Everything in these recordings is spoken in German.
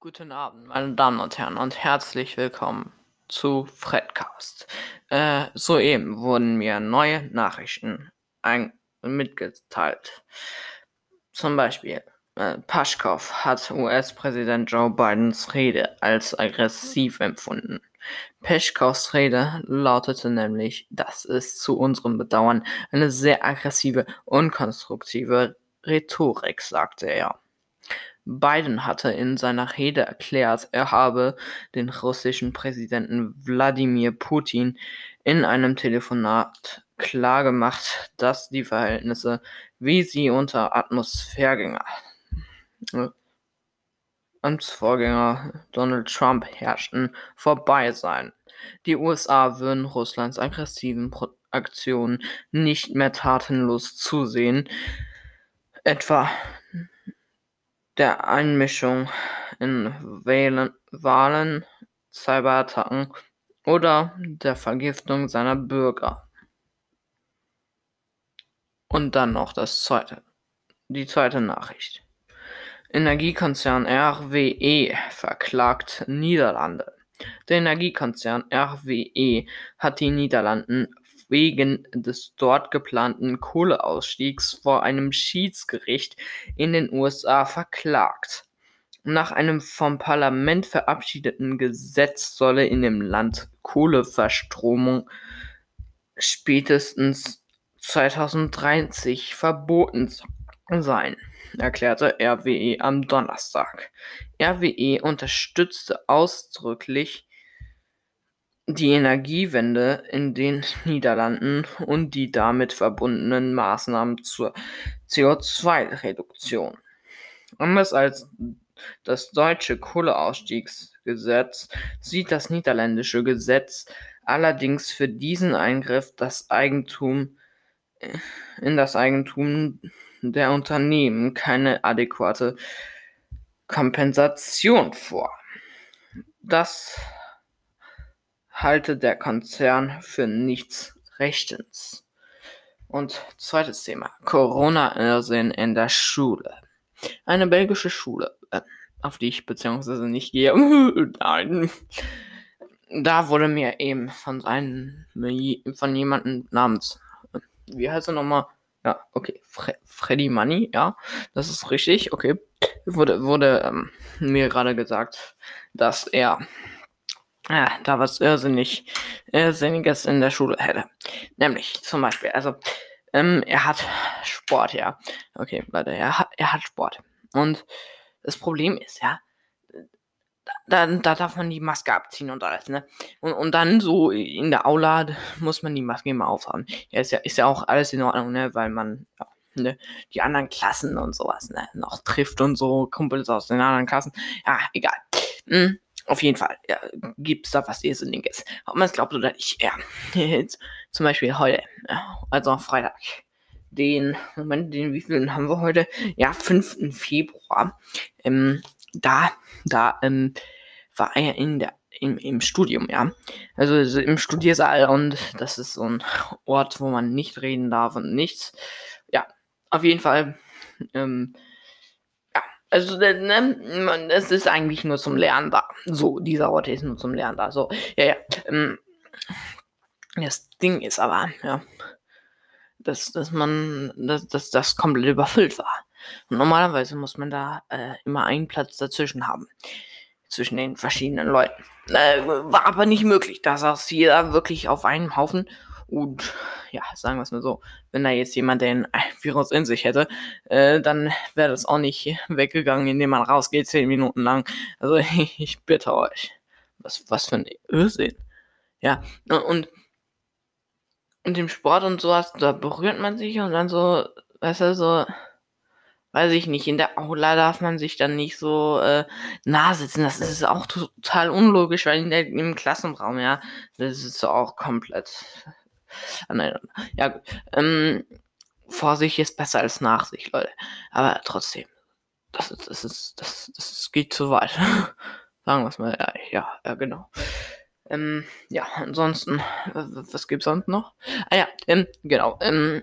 Guten Abend, meine Damen und Herren, und herzlich willkommen zu Fredcast. Äh, soeben wurden mir neue Nachrichten mitgeteilt. Zum Beispiel, äh, Paschkow hat US-Präsident Joe Bidens Rede als aggressiv empfunden. Peschkows Rede lautete nämlich, das ist zu unserem Bedauern eine sehr aggressive und konstruktive Rhetorik, sagte er. Biden hatte in seiner Rede erklärt, er habe den russischen Präsidenten Wladimir Putin in einem Telefonat klargemacht, dass die Verhältnisse, wie sie unter Atmosphärgänger äh, Amtsvorgänger Donald Trump herrschten, vorbei seien. Die USA würden Russlands aggressiven Aktionen nicht mehr tatenlos zusehen, etwa der Einmischung in Wählen, Wahlen, Cyberattacken oder der Vergiftung seiner Bürger. Und dann noch das zweite, die zweite Nachricht. Energiekonzern RWE verklagt Niederlande. Der Energiekonzern RWE hat die Niederlanden wegen des dort geplanten Kohleausstiegs vor einem Schiedsgericht in den USA verklagt. Nach einem vom Parlament verabschiedeten Gesetz solle in dem Land Kohleverstromung spätestens 2030 verboten sein, erklärte RWE am Donnerstag. RWE unterstützte ausdrücklich die Energiewende in den Niederlanden und die damit verbundenen Maßnahmen zur CO2-Reduktion. Anders als das deutsche Kohleausstiegsgesetz sieht das niederländische Gesetz allerdings für diesen Eingriff das Eigentum in das Eigentum der Unternehmen keine adäquate Kompensation vor. Das halte der Konzern für nichts Rechtens. Und zweites Thema. Corona-Irrsinn in der Schule. Eine belgische Schule, äh, auf die ich beziehungsweise nicht gehe. Nein. Da wurde mir eben von einem, von jemandem namens, wie heißt er nochmal? Ja, okay, Fre Freddy Money, ja, das ist richtig, okay. Wurde, wurde ähm, mir gerade gesagt, dass er ja, da was irrsinnig, irrsinniges in der Schule hätte. Nämlich zum Beispiel, also, ähm, er hat Sport, ja. Okay, warte, er hat, er hat Sport. Und das Problem ist, ja, da, da darf man die Maske abziehen und alles, ne? Und, und dann so in der Aula muss man die Maske immer aufhaben. Ja, ist ja, ist ja auch alles in Ordnung, ne? Weil man, ja, ne, die anderen Klassen und sowas, ne, noch trifft und so, Kumpels aus den anderen Klassen. Ja, egal. Hm. Auf jeden Fall ja, gibt es da was Irrsinniges. Ob man es glaubt oder nicht. Ja. Zum Beispiel heute, also Freitag, den, Moment, den wievielten haben wir heute? Ja, 5. Februar. Ähm, da, da, ähm, war er in der, im, im Studium, ja. Also im Studiersaal und das ist so ein Ort, wo man nicht reden darf und nichts. Ja, auf jeden Fall, ähm, also, ne, ne es ist eigentlich nur zum Lernen da. So, dieser Ort ist nur zum Lernen da. So, ja, ja. Ähm, das Ding ist aber, ja, dass, dass man, dass, dass das komplett überfüllt war. Und normalerweise muss man da äh, immer einen Platz dazwischen haben. Zwischen den verschiedenen Leuten. Äh, war aber nicht möglich. Da saß jeder wirklich auf einem Haufen und ja, sagen wir es mal so, wenn da jetzt jemand den Virus in sich hätte, äh, dann wäre das auch nicht weggegangen, indem man rausgeht, zehn Minuten lang. Also ich bitte euch. Was, was für ein Irrsinn. Ja, und, und im Sport und sowas, da berührt man sich und dann so, weißt du, so, weiß ich nicht, in der Aula darf man sich dann nicht so äh, nah sitzen. Das ist auch total unlogisch, weil in der, im Klassenraum, ja, das ist auch komplett. Ja, gut. Ähm, Vorsicht ist besser als Nachsicht, Leute. Aber trotzdem, das ist, das ist, das, das geht zu weit. Sagen wir es mal, ja, ja, ja genau. Ähm, ja, ansonsten, was gibt's sonst noch? Ah ja, ähm, genau, ähm,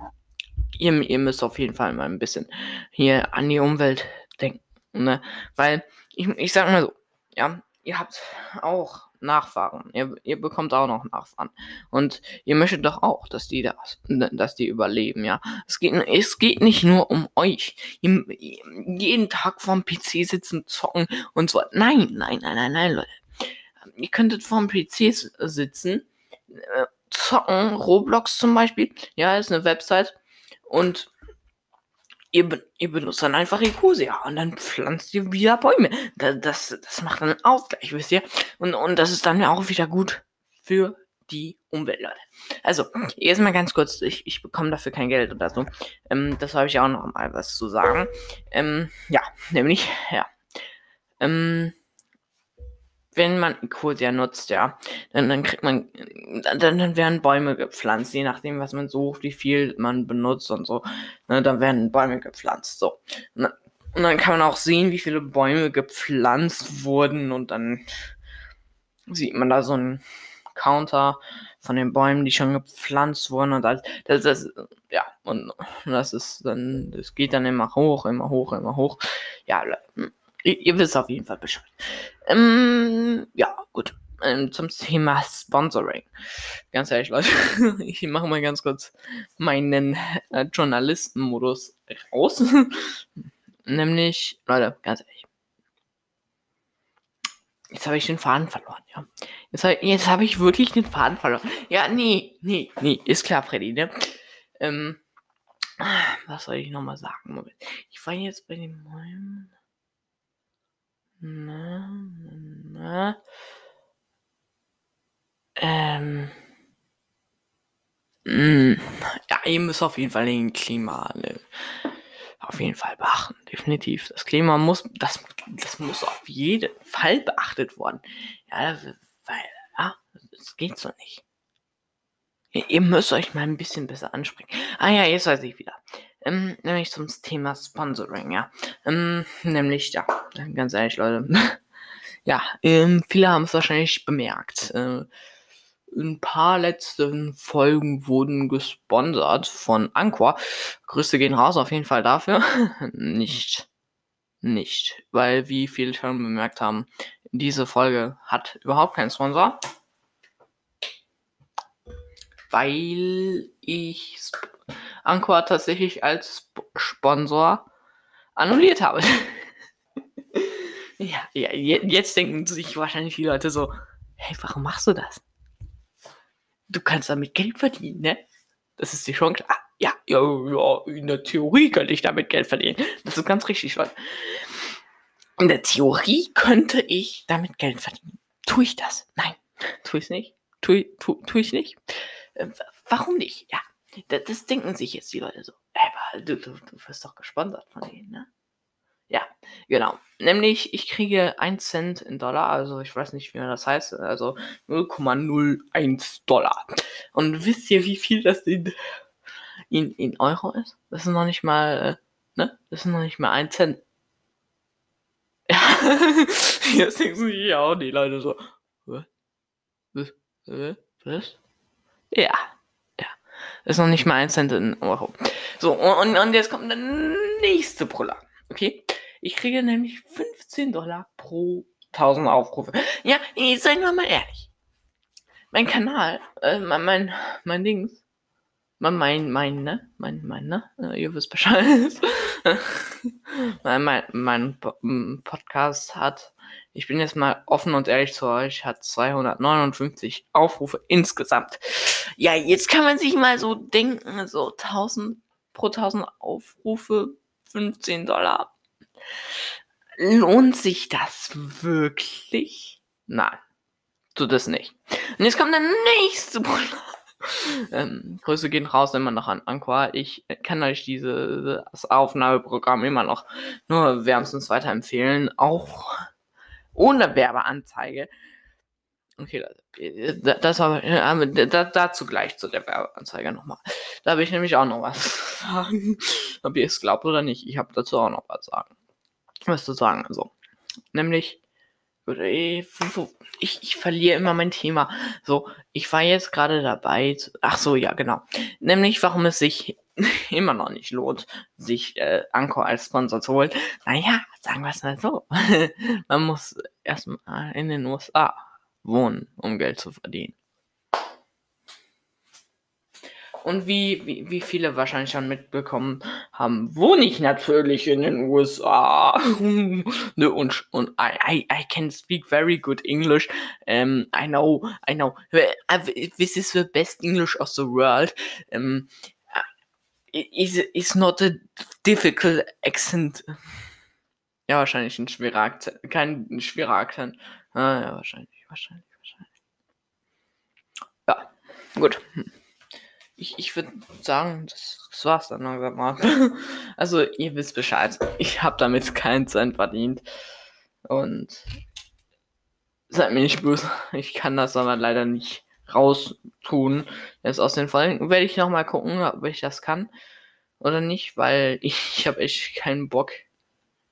ihr, ihr müsst auf jeden Fall mal ein bisschen hier an die Umwelt denken, ne? Weil, ich, ich sag mal so, ja, ihr habt auch Nachfahren. Ihr, ihr bekommt auch noch Nachfahren. Und ihr möchtet doch auch, dass die das, dass die überleben, ja. Es geht, es geht nicht nur um euch. Ihr, jeden Tag vorm PC sitzen, zocken und so. Nein, nein, nein, nein, nein, Leute. Ihr könntet vorm PC sitzen, äh, zocken, Roblox zum Beispiel. Ja, ist eine Website. Und ihr, ihr benutzt dann einfach Ecosia und dann pflanzt ihr wieder Bäume. Das, das, das macht einen Ausgleich, wisst ihr? Und, und das ist dann auch wieder gut für die Umwelt, Leute. Also, erstmal ganz kurz, ich, ich bekomme dafür kein Geld oder so. Ähm, das habe ich auch noch mal was zu sagen. Ähm, ja, nämlich, ja. Ähm, wenn man Ecosia nutzt, ja, dann, dann kriegt man, dann, dann werden Bäume gepflanzt, je nachdem, was man sucht, wie viel man benutzt und so. Ne, dann werden Bäume gepflanzt, so. Und dann kann man auch sehen, wie viele Bäume gepflanzt wurden und dann sieht man da so einen Counter von den Bäumen, die schon gepflanzt wurden und das, das, das ja, und das ist dann, das geht dann immer hoch, immer hoch, immer hoch. Ja, hm. Ihr, ihr wisst auf jeden Fall Bescheid. Ähm, ja, gut. Ähm, zum Thema Sponsoring. Ganz ehrlich, Leute, ich mache mal ganz kurz meinen äh, Journalistenmodus raus. Nämlich, Leute, ganz ehrlich. Jetzt habe ich den Faden verloren, ja. Jetzt habe jetzt hab ich wirklich den Faden verloren. Ja, nee, nee, nee, ist klar, Freddy, ne? Ähm, was soll ich nochmal sagen? Moment. Ich war jetzt bei den Bäumen. Na, na. Ähm. Hm, ja, ihr müsst auf jeden Fall den Klima ne, auf jeden Fall beachten. Definitiv. Das Klima muss, das, das muss auf jeden Fall beachtet worden. Ja, weil, ja, das geht so nicht. Ihr müsst euch mal ein bisschen besser ansprechen. Ah ja, jetzt weiß ich wieder. Ähm, nämlich zum Thema Sponsoring, ja. Ähm, nämlich, ja, ganz ehrlich, Leute. ja, ähm, viele haben es wahrscheinlich bemerkt. Äh, ein paar letzten Folgen wurden gesponsert von Anchor. Grüße gehen raus auf jeden Fall dafür. nicht. Nicht. Weil, wie viele schon bemerkt haben, diese Folge hat überhaupt keinen Sponsor. Weil ich Anchor tatsächlich als Sponsor annulliert habe. ja, ja, jetzt denken sich wahrscheinlich die Leute so, hey, warum machst du das? Du kannst damit Geld verdienen, ne? Das ist dir schon klar. Ja, ja, ja, in der Theorie könnte ich damit Geld verdienen. Das ist ganz richtig, Leute. In der Theorie könnte ich damit Geld verdienen. Tue ich das? Nein, tue ich nicht. Tue, tu, tu ich nicht. Äh, warum nicht? Ja, das, das, denken sich jetzt die Leute so. Aber du, du, du wirst doch gesponsert von denen, ne? Ja, genau. Nämlich, ich kriege 1 Cent in Dollar, also ich weiß nicht, wie man das heißt, also 0,01 Dollar. Und wisst ihr, wie viel das in, in, in Euro ist? Das ist noch nicht mal, äh, ne? Das ist noch nicht mal 1 Cent. Ja, jetzt denken sich ja auch die Leute so? Was? Was? Ja. Ist noch nicht mal ein Cent in Euro. So, und, und jetzt kommt der nächste Brüller. Okay? Ich kriege nämlich 15 Dollar pro 1000 Aufrufe. Ja, seien wir mal ehrlich. Mein Kanal, äh, mein, mein, mein Dings, mein, mein, mein, ne? Mein, mein, ne? Äh, ihr wisst Bescheid. mein, mein, mein Podcast hat ich bin jetzt mal offen und ehrlich zu euch, hat 259 Aufrufe insgesamt. Ja, jetzt kann man sich mal so denken, so 1000 pro 1000 Aufrufe, 15 Dollar. Lohnt sich das wirklich? Nein, tut es nicht. Und jetzt kommt der nächste Bruder. Ähm, Grüße gehen raus immer noch an Anqua. Ich kann euch dieses Aufnahmeprogramm immer noch nur wärmstens weiterempfehlen. Auch ohne Werbeanzeige. Okay, das war äh, dazu gleich zu der Werbeanzeige nochmal. Da habe ich nämlich auch noch was sagen. Ob ihr es glaubt oder nicht, ich habe dazu auch noch was sagen. Was zu sagen, also. Nämlich, ich, ich verliere immer mein Thema. So, ich war jetzt gerade dabei. Zu, ach so, ja, genau. Nämlich, warum es sich immer noch nicht lohnt, sich äh, Anchor als Sponsor zu holen. Naja, sagen wir es mal so. Man muss erstmal in den USA wohnen, um Geld zu verdienen. Und wie, wie, wie viele wahrscheinlich schon mitbekommen haben, wohne ich natürlich in den USA. ne, und und I, I, I can speak very good English. Um, I know, I know. This is the best English of the world. Um, is, is not a difficult accent. Ja, wahrscheinlich ein schwerer Akzent. Kein schwerer Akzent. Ah, ja, wahrscheinlich, wahrscheinlich, wahrscheinlich. Ja, gut. Ich, ich würde sagen, das, das war's dann langsam mal. also, ihr wisst Bescheid. Ich habe damit keinen Cent verdient. Und seid mir nicht böse. Ich kann das aber leider nicht raustun. Jetzt aus den Folgen werde ich nochmal gucken, ob ich das kann oder nicht, weil ich, ich habe echt keinen Bock,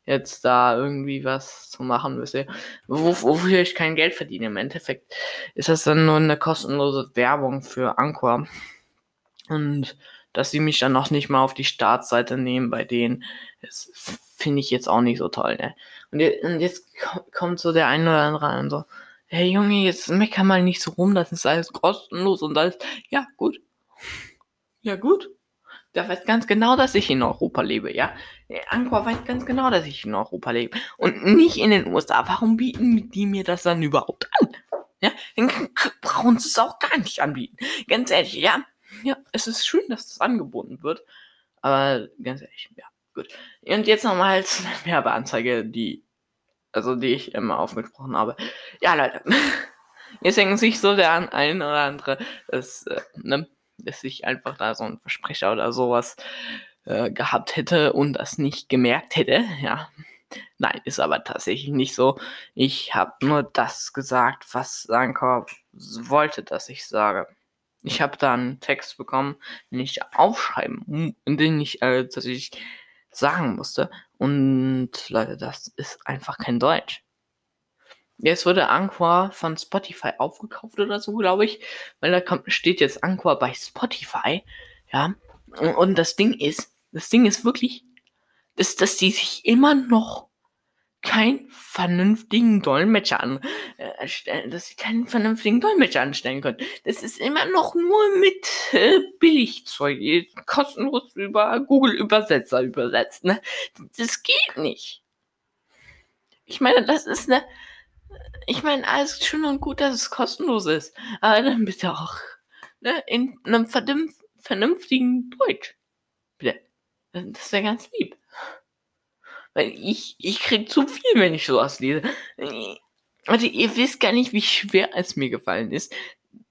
jetzt da irgendwie was zu machen, wisst ihr. Wo, wofür ich kein Geld verdiene. Im Endeffekt ist das dann nur eine kostenlose Werbung für Anchor. Und dass sie mich dann noch nicht mal auf die Startseite nehmen bei denen, das finde ich jetzt auch nicht so toll, ne? Und, jetzt, kommt so der eine oder andere und so, hey Junge, jetzt mecker mal nicht so rum, das ist alles kostenlos und alles. Ja, gut. Ja, gut. Der weiß ganz genau, dass ich in Europa lebe, ja. Angkor weiß ganz genau, dass ich in Europa lebe. Und nicht in den USA. Warum bieten die mir das dann überhaupt an? Ja, dann brauchen sie es auch gar nicht anbieten. Ganz ehrlich, ja ja, es ist schön, dass das angeboten wird. Aber ganz ehrlich, ja, gut. Und jetzt nochmal der Werbeanzeige, die, also die ich immer aufgesprochen habe. Ja, Leute. Jetzt denken sich so der ein oder andere, dass, äh, ne, dass ich einfach da so ein Versprecher oder sowas äh, gehabt hätte und das nicht gemerkt hätte. Ja. Nein, ist aber tatsächlich nicht so. Ich habe nur das gesagt, was Sankor wollte, dass ich sage. Ich habe da einen Text bekommen, den ich aufschreiben, den ich äh, tatsächlich sagen musste. Und Leute, das ist einfach kein Deutsch. Jetzt wurde Anchor von Spotify aufgekauft oder so, glaube ich. Weil da kommt, steht jetzt Anchor bei Spotify. Ja. Und, und das Ding ist, das Ding ist wirklich, dass, dass die sich immer noch keinen vernünftigen Dolmetscher anstellen, äh, dass sie keinen vernünftigen Dolmetscher anstellen können. Das ist immer noch nur mit äh, Billigzeug, kostenlos über Google Übersetzer übersetzt. Ne? Das geht nicht. Ich meine, das ist eine. Ich meine, alles schön und gut, dass es kostenlos ist. Aber dann bitte auch ne, in einem vernünftigen Deutsch. Bitte. Das wäre ganz lieb. Weil ich, ich krieg zu viel, wenn ich sowas lese. Also ihr wisst gar nicht, wie schwer es mir gefallen ist,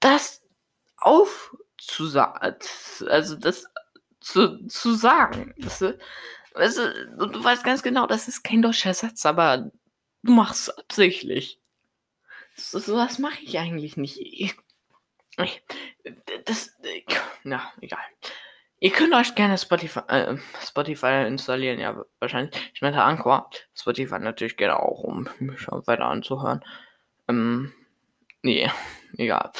das aufzusagen, also das zu, zu sagen. Das, also, du weißt ganz genau, das ist kein deutscher Satz, aber du machst es absichtlich. So, sowas mache ich eigentlich nicht. Ich, das, na, egal. Ihr könnt euch gerne Spotify, äh, Spotify installieren, ja, wahrscheinlich. Ich meine Anchor. Spotify natürlich gerne auch, um mich weiter anzuhören. Ähm, nee, egal.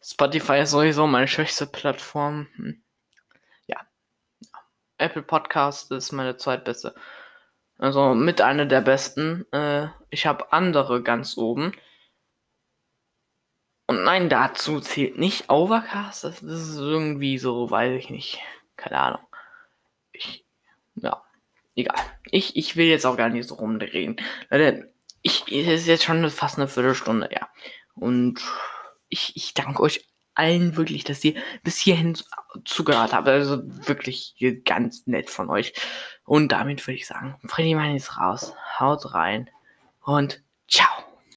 Spotify ist sowieso meine schwächste Plattform. Hm. Ja. Apple Podcast ist meine zweitbeste. Also mit einer der besten. Äh, ich habe andere ganz oben. Und nein, dazu zählt nicht Overcast. Das ist irgendwie so, weiß ich nicht keine Ahnung. Ich, ja, egal. Ich, ich will jetzt auch gar nicht so rumdrehen. Leute, ich, es ist jetzt schon fast eine Viertelstunde, ja. Und ich, ich danke euch allen wirklich, dass ihr bis hierhin zugehört habt. Also wirklich ganz nett von euch. Und damit würde ich sagen, Freddy Mann ist raus. Haut rein und ciao.